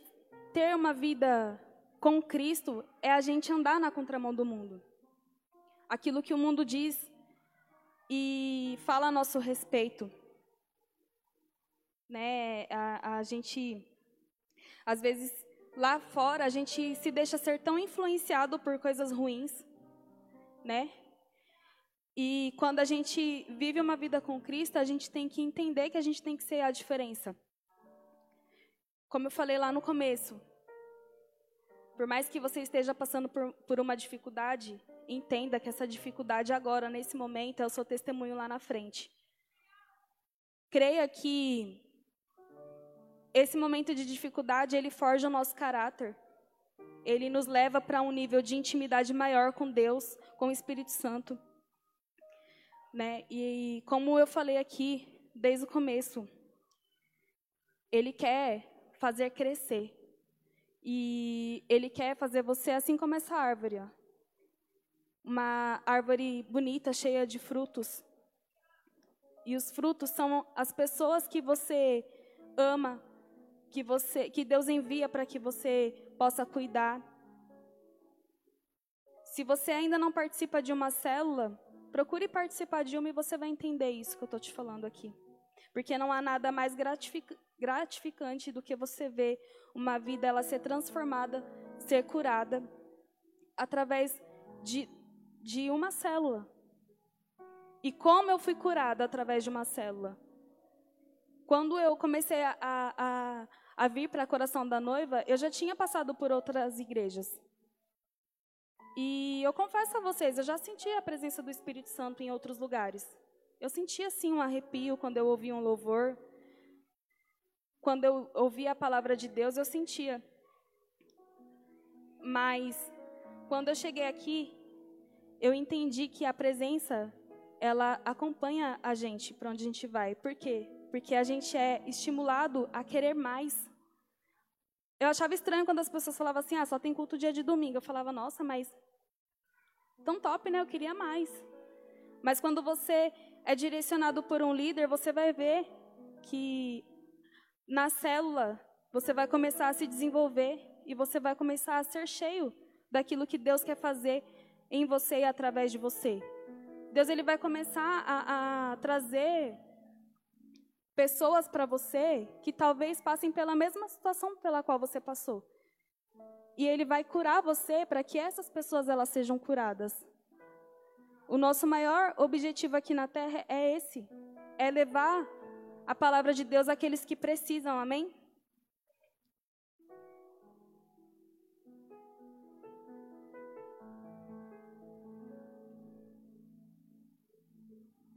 ter uma vida com Cristo é a gente andar na contramão do mundo. aquilo que o mundo diz e fala a nosso respeito. Né? A, a gente, às vezes, lá fora, a gente se deixa ser tão influenciado por coisas ruins, né? E quando a gente vive uma vida com Cristo, a gente tem que entender que a gente tem que ser a diferença. Como eu falei lá no começo, por mais que você esteja passando por, por uma dificuldade, entenda que essa dificuldade agora, nesse momento, é o seu testemunho lá na frente. Creia que esse momento de dificuldade, ele forja o nosso caráter. Ele nos leva para um nível de intimidade maior com Deus, com o Espírito Santo. Né? E como eu falei aqui desde o começo, ele quer fazer crescer. E ele quer fazer você assim como essa árvore, ó uma árvore bonita, cheia de frutos. E os frutos são as pessoas que você ama, que você, que Deus envia para que você possa cuidar. Se você ainda não participa de uma célula, procure participar de uma e você vai entender isso que eu estou te falando aqui. Porque não há nada mais gratificante do que você ver uma vida ela ser transformada, ser curada através de de uma célula. E como eu fui curada através de uma célula? Quando eu comecei a, a, a vir para a Coração da Noiva, eu já tinha passado por outras igrejas. E eu confesso a vocês, eu já senti a presença do Espírito Santo em outros lugares. Eu sentia, assim, um arrepio quando eu ouvia um louvor. Quando eu ouvia a palavra de Deus, eu sentia. Mas, quando eu cheguei aqui, eu entendi que a presença ela acompanha a gente para onde a gente vai. Por quê? Porque a gente é estimulado a querer mais. Eu achava estranho quando as pessoas falavam assim: "Ah, só tem culto dia de domingo". Eu falava: "Nossa, mas tão top, né? Eu queria mais". Mas quando você é direcionado por um líder, você vai ver que na célula você vai começar a se desenvolver e você vai começar a ser cheio daquilo que Deus quer fazer em você e através de você. Deus ele vai começar a, a trazer pessoas para você que talvez passem pela mesma situação pela qual você passou. E ele vai curar você para que essas pessoas elas sejam curadas. O nosso maior objetivo aqui na terra é esse: é levar a palavra de Deus àqueles que precisam. Amém?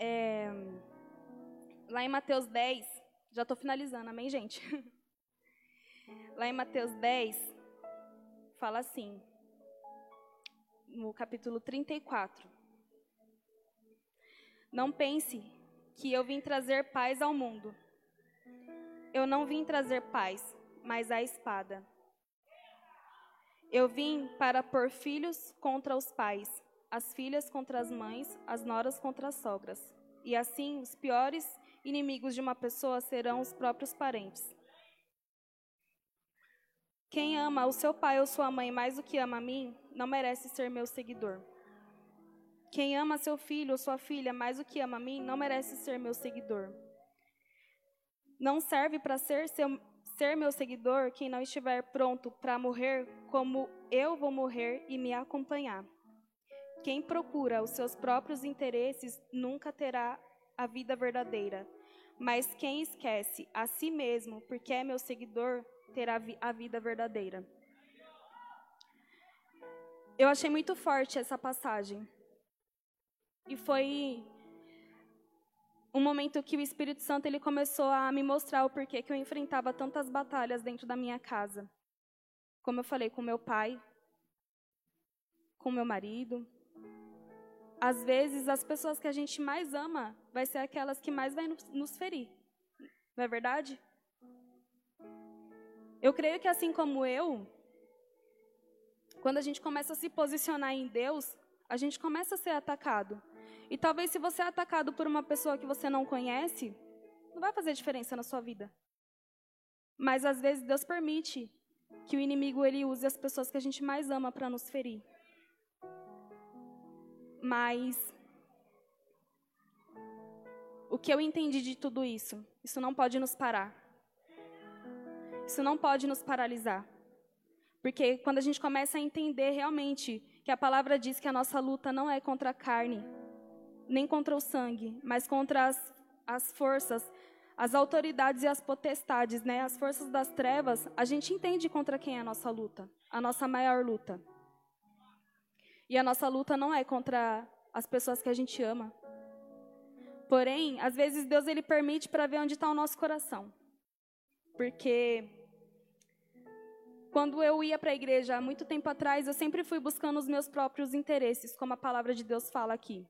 É, lá em Mateus 10, já estou finalizando, amém, gente? Lá em Mateus 10, fala assim, no capítulo 34. Não pense que eu vim trazer paz ao mundo. Eu não vim trazer paz, mas a espada. Eu vim para pôr filhos contra os pais as filhas contra as mães, as noras contra as sogras. E assim, os piores inimigos de uma pessoa serão os próprios parentes. Quem ama o seu pai ou sua mãe mais do que ama a mim, não merece ser meu seguidor. Quem ama seu filho ou sua filha mais do que ama a mim, não merece ser meu seguidor. Não serve para ser, ser meu seguidor quem não estiver pronto para morrer como eu vou morrer e me acompanhar. Quem procura os seus próprios interesses nunca terá a vida verdadeira. Mas quem esquece a si mesmo, porque é meu seguidor, terá a vida verdadeira. Eu achei muito forte essa passagem. E foi um momento que o Espírito Santo ele começou a me mostrar o porquê que eu enfrentava tantas batalhas dentro da minha casa. Como eu falei com meu pai, com meu marido, às vezes as pessoas que a gente mais ama vai ser aquelas que mais vai nos ferir. Não é verdade? Eu creio que assim como eu, quando a gente começa a se posicionar em Deus, a gente começa a ser atacado. E talvez se você é atacado por uma pessoa que você não conhece, não vai fazer diferença na sua vida. Mas às vezes Deus permite que o inimigo ele use as pessoas que a gente mais ama para nos ferir. Mas o que eu entendi de tudo isso? Isso não pode nos parar. Isso não pode nos paralisar. Porque quando a gente começa a entender realmente que a palavra diz que a nossa luta não é contra a carne, nem contra o sangue, mas contra as, as forças, as autoridades e as potestades, né? as forças das trevas, a gente entende contra quem é a nossa luta, a nossa maior luta. E a nossa luta não é contra as pessoas que a gente ama. Porém, às vezes Deus ele permite para ver onde está o nosso coração. Porque quando eu ia para a igreja há muito tempo atrás, eu sempre fui buscando os meus próprios interesses, como a palavra de Deus fala aqui.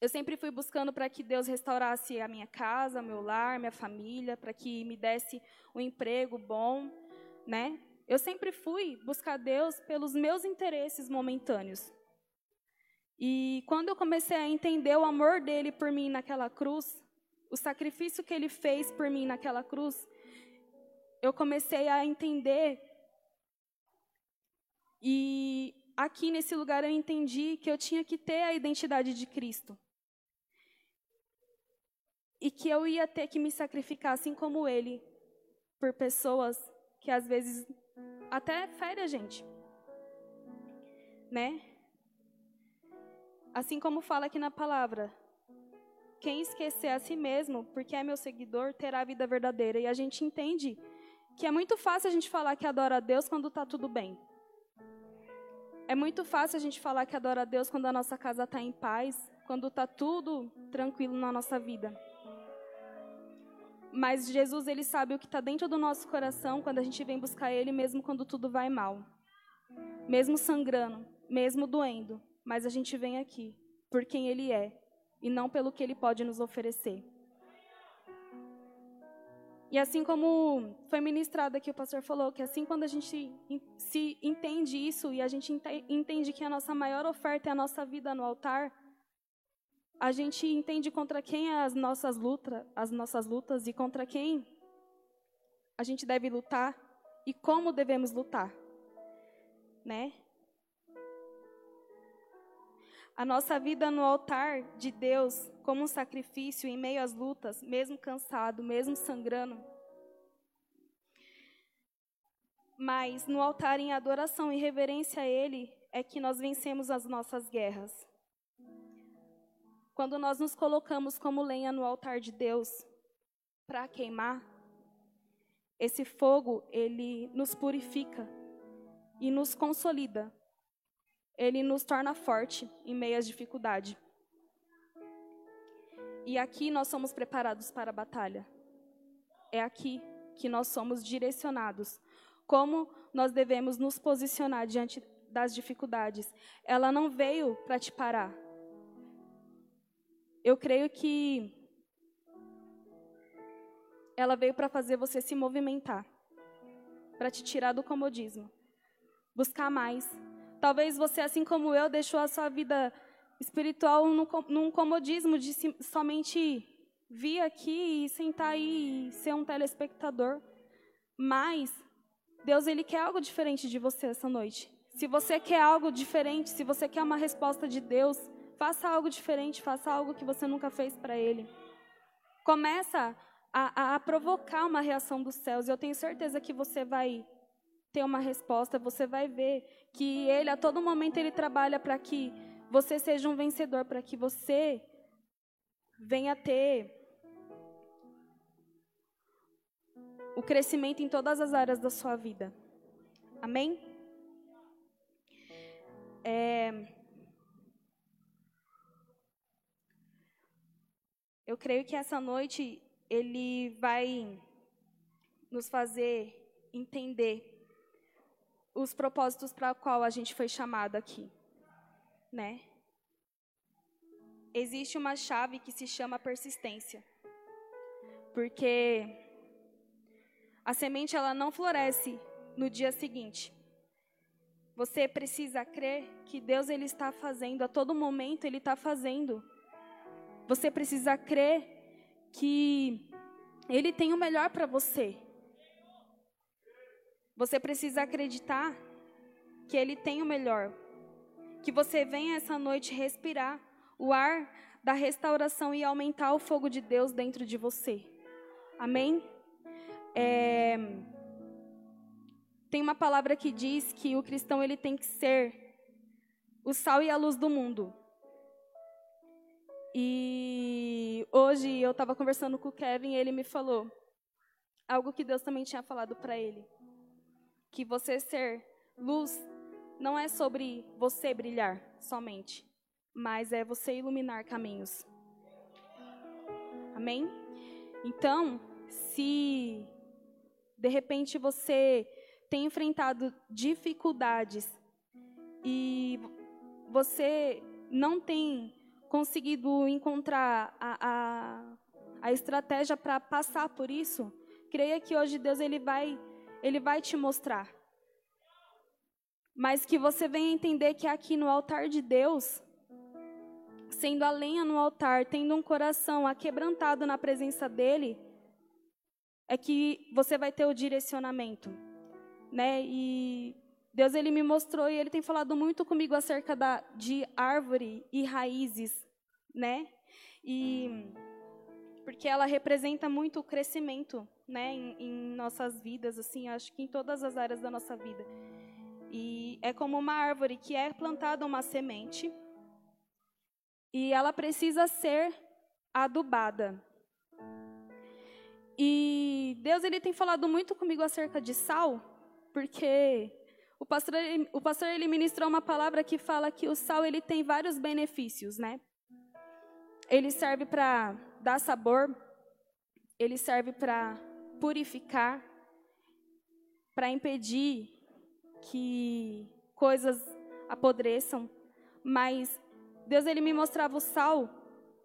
Eu sempre fui buscando para que Deus restaurasse a minha casa, meu lar, minha família, para que me desse um emprego bom, né? Eu sempre fui buscar Deus pelos meus interesses momentâneos. E quando eu comecei a entender o amor dele por mim naquela cruz, o sacrifício que ele fez por mim naquela cruz, eu comecei a entender. E aqui nesse lugar eu entendi que eu tinha que ter a identidade de Cristo e que eu ia ter que me sacrificar assim como ele por pessoas que às vezes até fere a gente. Né? Assim como fala aqui na palavra, quem esquecer a si mesmo, porque é meu seguidor, terá a vida verdadeira. E a gente entende que é muito fácil a gente falar que adora a Deus quando está tudo bem. É muito fácil a gente falar que adora a Deus quando a nossa casa está em paz, quando está tudo tranquilo na nossa vida. Mas Jesus, ele sabe o que está dentro do nosso coração quando a gente vem buscar Ele, mesmo quando tudo vai mal. Mesmo sangrando, mesmo doendo. Mas a gente vem aqui por quem Ele é e não pelo que Ele pode nos oferecer. E assim como foi ministrado aqui, o pastor falou que assim quando a gente se entende isso e a gente entende que a nossa maior oferta é a nossa vida no altar, a gente entende contra quem as nossas lutas, as nossas lutas e contra quem a gente deve lutar e como devemos lutar, né? A nossa vida no altar de Deus, como um sacrifício em meio às lutas, mesmo cansado, mesmo sangrando. Mas no altar em adoração e reverência a Ele é que nós vencemos as nossas guerras. Quando nós nos colocamos como lenha no altar de Deus para queimar, esse fogo, ele nos purifica e nos consolida. Ele nos torna forte em meio às dificuldades. E aqui nós somos preparados para a batalha. É aqui que nós somos direcionados. Como nós devemos nos posicionar diante das dificuldades. Ela não veio para te parar, eu creio que ela veio para fazer você se movimentar, para te tirar do comodismo, buscar mais. Talvez você, assim como eu, deixou a sua vida espiritual num comodismo de somente vir aqui e sentar aí e ser um telespectador. Mas Deus ele quer algo diferente de você essa noite. Se você quer algo diferente, se você quer uma resposta de Deus, Faça algo diferente, faça algo que você nunca fez para Ele. Começa a, a, a provocar uma reação dos céus. E eu tenho certeza que você vai ter uma resposta, você vai ver que Ele, a todo momento, Ele trabalha para que você seja um vencedor, para que você venha ter o crescimento em todas as áreas da sua vida. Amém? É, Eu creio que essa noite ele vai nos fazer entender os propósitos para qual a gente foi chamado aqui, né? Existe uma chave que se chama persistência. Porque a semente ela não floresce no dia seguinte. Você precisa crer que Deus ele está fazendo a todo momento, ele está fazendo você precisa crer que Ele tem o melhor para você. Você precisa acreditar que Ele tem o melhor. Que você venha essa noite respirar o ar da restauração e aumentar o fogo de Deus dentro de você. Amém? É... Tem uma palavra que diz que o cristão ele tem que ser o sal e a luz do mundo. E hoje eu estava conversando com o Kevin e ele me falou algo que Deus também tinha falado para ele. Que você ser luz não é sobre você brilhar somente, mas é você iluminar caminhos. Amém? Então, se de repente você tem enfrentado dificuldades e você não tem conseguido encontrar a, a, a estratégia para passar por isso, creia que hoje Deus ele vai, ele vai te mostrar. Mas que você venha entender que aqui no altar de Deus, sendo a lenha no altar, tendo um coração aquebrantado na presença dele, é que você vai ter o direcionamento, né? E Deus ele me mostrou e ele tem falado muito comigo acerca da, de árvore e raízes, né? E porque ela representa muito o crescimento, né, em, em nossas vidas, assim, acho que em todas as áreas da nossa vida. E é como uma árvore que é plantada uma semente e ela precisa ser adubada. E Deus ele tem falado muito comigo acerca de sal, porque o pastor, o pastor ele ministrou uma palavra que fala que o sal ele tem vários benefícios, né? Ele serve para dar sabor, ele serve para purificar, para impedir que coisas apodreçam, mas Deus ele me mostrava o sal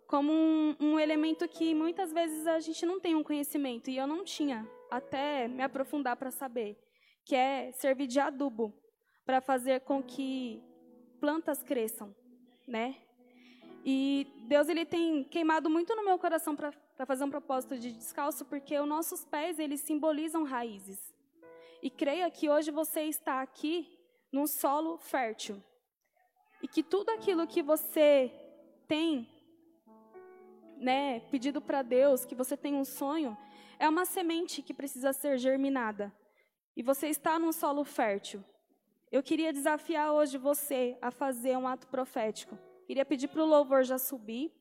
como um, um, elemento que muitas vezes a gente não tem um conhecimento e eu não tinha até me aprofundar para saber que é servir de adubo para fazer com que plantas cresçam, né? E Deus ele tem queimado muito no meu coração para fazer um propósito de descalço, porque os nossos pés eles simbolizam raízes. E creia que hoje você está aqui num solo fértil. E que tudo aquilo que você tem, né, pedido para Deus, que você tem um sonho, é uma semente que precisa ser germinada e você está num solo fértil, eu queria desafiar hoje você a fazer um ato profético. Queria pedir para o louvor já subir.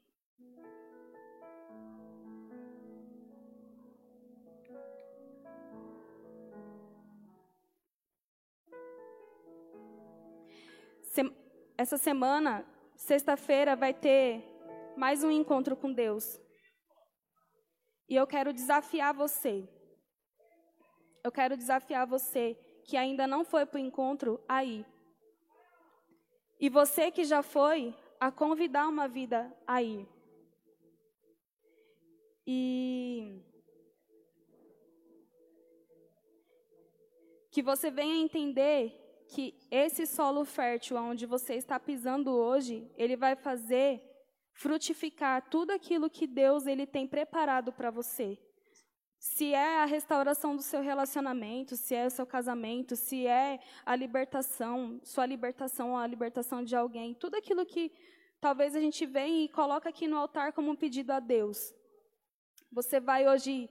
Essa semana, sexta-feira, vai ter mais um encontro com Deus. E eu quero desafiar você eu quero desafiar você que ainda não foi para o encontro aí. E você que já foi, a convidar uma vida aí. E que você venha entender que esse solo fértil onde você está pisando hoje, ele vai fazer frutificar tudo aquilo que Deus ele tem preparado para você se é a restauração do seu relacionamento, se é o seu casamento, se é a libertação, sua libertação ou a libertação de alguém, tudo aquilo que talvez a gente vem e coloca aqui no altar como um pedido a Deus. Você vai hoje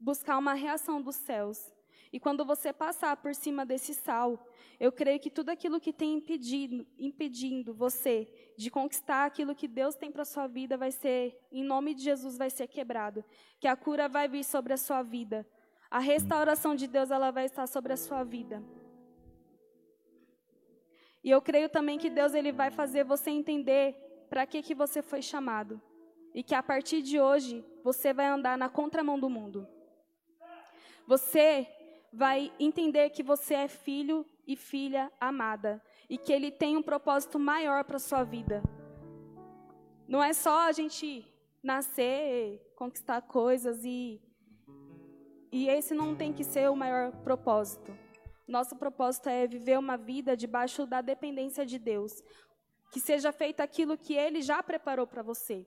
buscar uma reação dos céus. E quando você passar por cima desse sal, eu creio que tudo aquilo que tem impedido, impedindo você de conquistar aquilo que Deus tem para sua vida vai ser, em nome de Jesus, vai ser quebrado. Que a cura vai vir sobre a sua vida. A restauração de Deus ela vai estar sobre a sua vida. E eu creio também que Deus ele vai fazer você entender para que que você foi chamado e que a partir de hoje você vai andar na contramão do mundo. Você vai entender que você é filho e filha amada e que ele tem um propósito maior para sua vida. Não é só a gente nascer, conquistar coisas e e esse não tem que ser o maior propósito. Nosso propósito é viver uma vida debaixo da dependência de Deus, que seja feito aquilo que ele já preparou para você.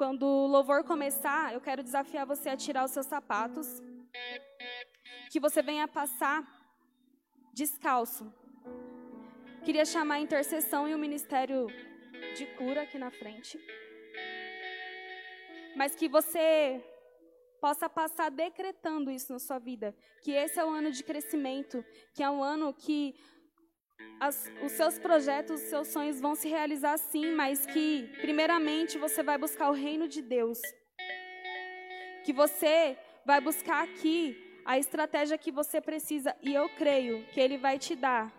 Quando o louvor começar, eu quero desafiar você a tirar os seus sapatos, que você venha passar descalço. Queria chamar a intercessão e o ministério de cura aqui na frente. Mas que você possa passar decretando isso na sua vida, que esse é o ano de crescimento, que é um ano que as, os seus projetos, os seus sonhos vão se realizar sim, mas que, primeiramente, você vai buscar o reino de Deus. Que você vai buscar aqui a estratégia que você precisa, e eu creio que Ele vai te dar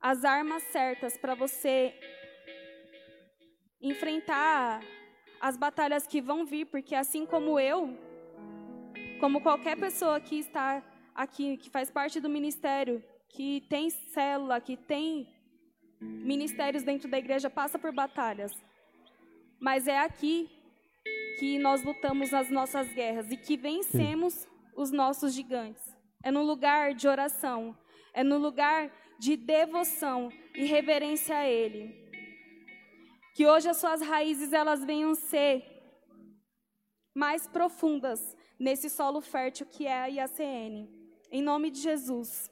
as armas certas para você enfrentar as batalhas que vão vir, porque assim como eu, como qualquer pessoa que está aqui, que faz parte do ministério, que tem célula, que tem ministérios dentro da igreja, passa por batalhas. Mas é aqui que nós lutamos as nossas guerras e que vencemos os nossos gigantes. É no lugar de oração, é no lugar de devoção e reverência a Ele. Que hoje as suas raízes elas venham ser mais profundas nesse solo fértil que é a IACN. Em nome de Jesus.